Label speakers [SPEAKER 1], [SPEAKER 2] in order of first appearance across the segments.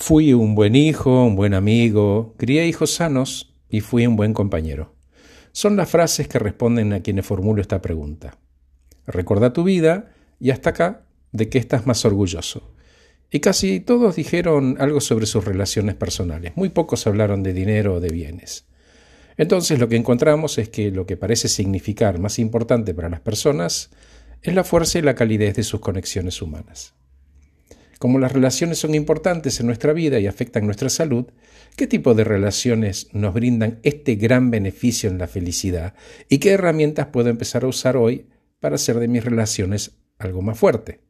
[SPEAKER 1] Fui un buen hijo, un buen amigo, crié hijos sanos y fui un buen compañero. Son las frases que responden a quienes formulo esta pregunta. Recuerda tu vida y hasta acá de qué estás más orgulloso. Y casi todos dijeron algo sobre sus relaciones personales. Muy pocos hablaron de dinero o de bienes. Entonces lo que encontramos es que lo que parece significar más importante para las personas es la fuerza y la calidez de sus conexiones humanas. Como las relaciones son importantes en nuestra vida y afectan nuestra salud, ¿qué tipo de relaciones nos brindan este gran beneficio en la felicidad? ¿Y qué herramientas puedo empezar a usar hoy para hacer de mis relaciones algo más fuerte?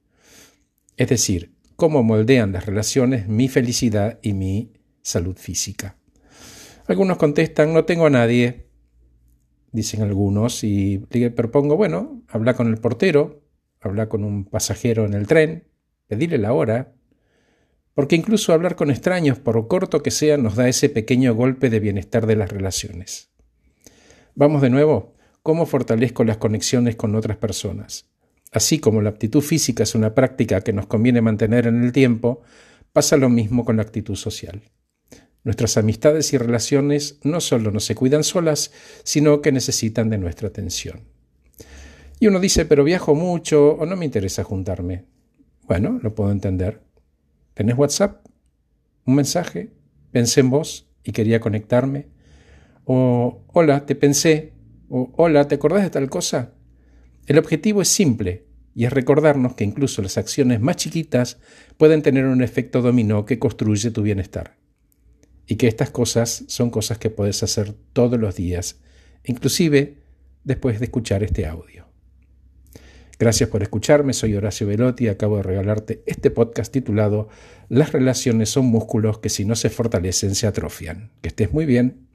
[SPEAKER 1] Es decir, cómo moldean las relaciones mi felicidad y mi salud física. Algunos contestan, no tengo a nadie, dicen algunos, y le propongo, bueno, habla con el portero, habla con un pasajero en el tren, pedirle la hora, porque incluso hablar con extraños, por corto que sea, nos da ese pequeño golpe de bienestar de las relaciones. Vamos de nuevo, ¿cómo fortalezco las conexiones con otras personas? Así como la aptitud física es una práctica que nos conviene mantener en el tiempo, pasa lo mismo con la actitud social. Nuestras amistades y relaciones no solo no se cuidan solas, sino que necesitan de nuestra atención. Y uno dice, pero viajo mucho o no me interesa juntarme. Bueno, lo puedo entender. ¿Tenés WhatsApp? ¿Un mensaje? Pensé en vos y quería conectarme. O hola, te pensé. O hola, ¿te acordás de tal cosa? El objetivo es simple y es recordarnos que incluso las acciones más chiquitas pueden tener un efecto dominó que construye tu bienestar y que estas cosas son cosas que puedes hacer todos los días, inclusive después de escuchar este audio. Gracias por escucharme, soy Horacio Velotti y acabo de regalarte este podcast titulado Las relaciones son músculos que si no se fortalecen se atrofian. Que estés muy bien.